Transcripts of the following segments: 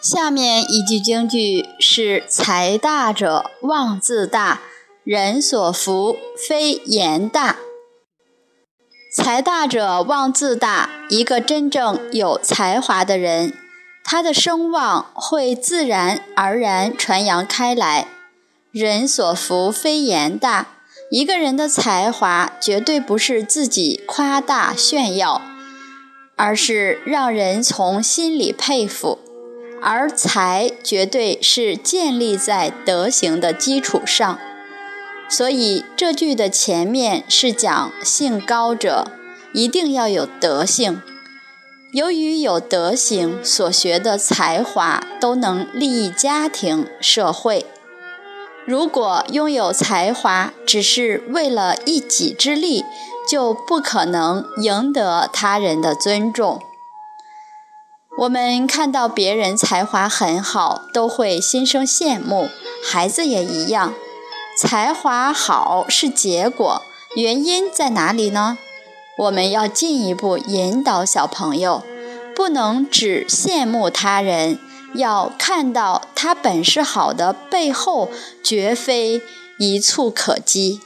下面一句京剧是“财大者妄自大，人所福非言大”。财大者妄自大，一个真正有才华的人，他的声望会自然而然传扬开来。人所福非言大，一个人的才华绝对不是自己夸大炫耀，而是让人从心里佩服。而才绝对是建立在德行的基础上，所以这句的前面是讲性高者一定要有德性。由于有德行，所学的才华都能利益家庭、社会。如果拥有才华只是为了一己之力，就不可能赢得他人的尊重。我们看到别人才华很好，都会心生羡慕。孩子也一样，才华好是结果，原因在哪里呢？我们要进一步引导小朋友，不能只羡慕他人，要看到他本事好的背后，绝非一蹴可及。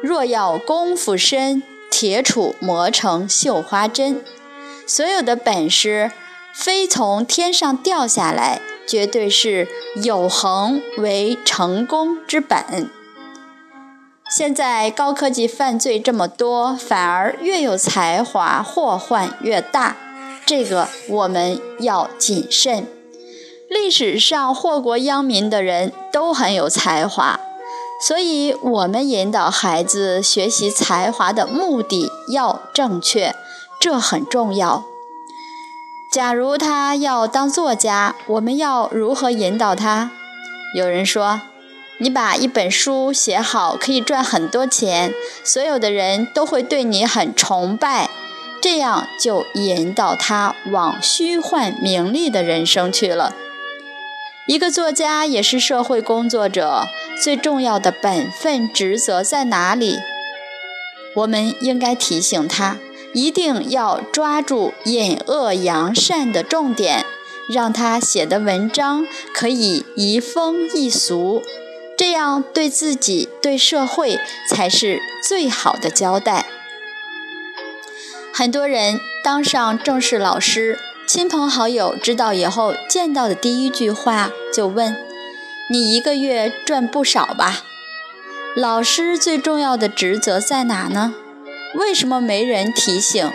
若要功夫深，铁杵磨成绣花针。所有的本事。非从天上掉下来，绝对是有恒为成功之本。现在高科技犯罪这么多，反而越有才华祸患越大，这个我们要谨慎。历史上祸国殃民的人都很有才华，所以我们引导孩子学习才华的目的要正确，这很重要。假如他要当作家，我们要如何引导他？有人说，你把一本书写好，可以赚很多钱，所有的人都会对你很崇拜，这样就引导他往虚幻名利的人生去了。一个作家也是社会工作者，最重要的本分职责在哪里？我们应该提醒他。一定要抓住引恶扬善的重点，让他写的文章可以移风易俗，这样对自己、对社会才是最好的交代。很多人当上正式老师，亲朋好友知道以后，见到的第一句话就问：“你一个月赚不少吧？”老师最重要的职责在哪呢？为什么没人提醒？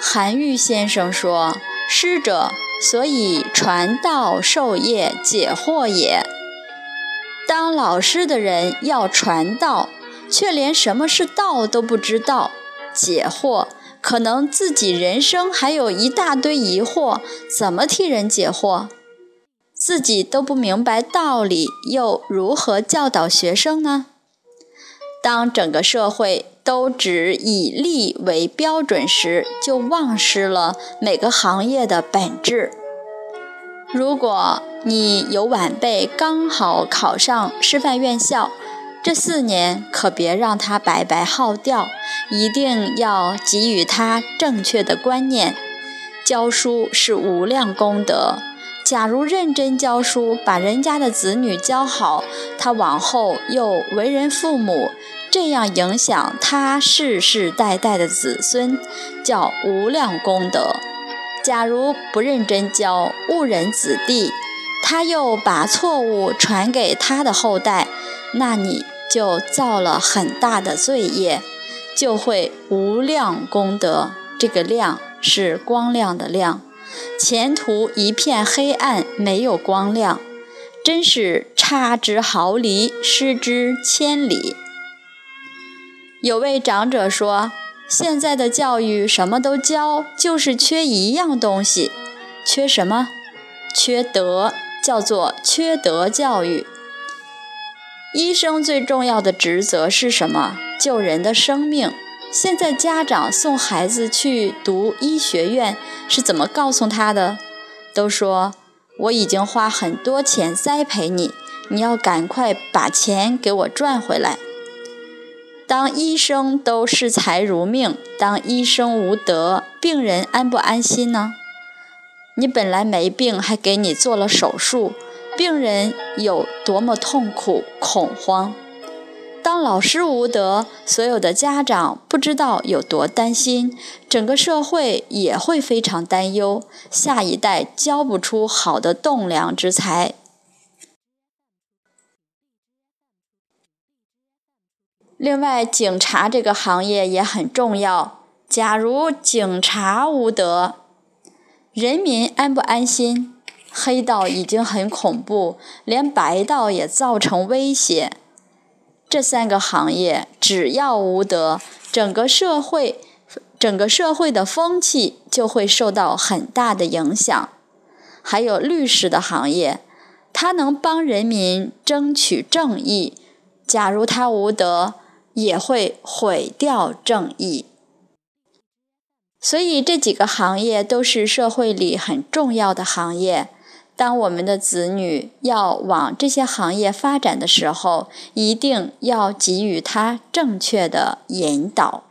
韩愈先生说：“师者，所以传道授业解惑也。”当老师的人要传道，却连什么是道都不知道；解惑，可能自己人生还有一大堆疑惑，怎么替人解惑？自己都不明白道理，又如何教导学生呢？当整个社会都只以利为标准时，就忘失了每个行业的本质。如果你有晚辈刚好考上师范院校，这四年可别让他白白耗掉，一定要给予他正确的观念。教书是无量功德，假如认真教书，把人家的子女教好，他往后又为人父母。这样影响他世世代代的子孙，叫无量功德。假如不认真教，误人子弟，他又把错误传给他的后代，那你就造了很大的罪业，就会无量功德。这个量是光亮的亮，前途一片黑暗，没有光亮，真是差之毫厘，失之千里。有位长者说：“现在的教育什么都教，就是缺一样东西，缺什么？缺德，叫做缺德教育。医生最重要的职责是什么？救人的生命。现在家长送孩子去读医学院是怎么告诉他的？都说我已经花很多钱栽培你，你要赶快把钱给我赚回来。”当医生都视财如命，当医生无德，病人安不安心呢？你本来没病，还给你做了手术，病人有多么痛苦、恐慌。当老师无德，所有的家长不知道有多担心，整个社会也会非常担忧，下一代教不出好的栋梁之才。另外，警察这个行业也很重要。假如警察无德，人民安不安心？黑道已经很恐怖，连白道也造成威胁。这三个行业只要无德，整个社会、整个社会的风气就会受到很大的影响。还有律师的行业，他能帮人民争取正义。假如他无德，也会毁掉正义，所以这几个行业都是社会里很重要的行业。当我们的子女要往这些行业发展的时候，一定要给予他正确的引导。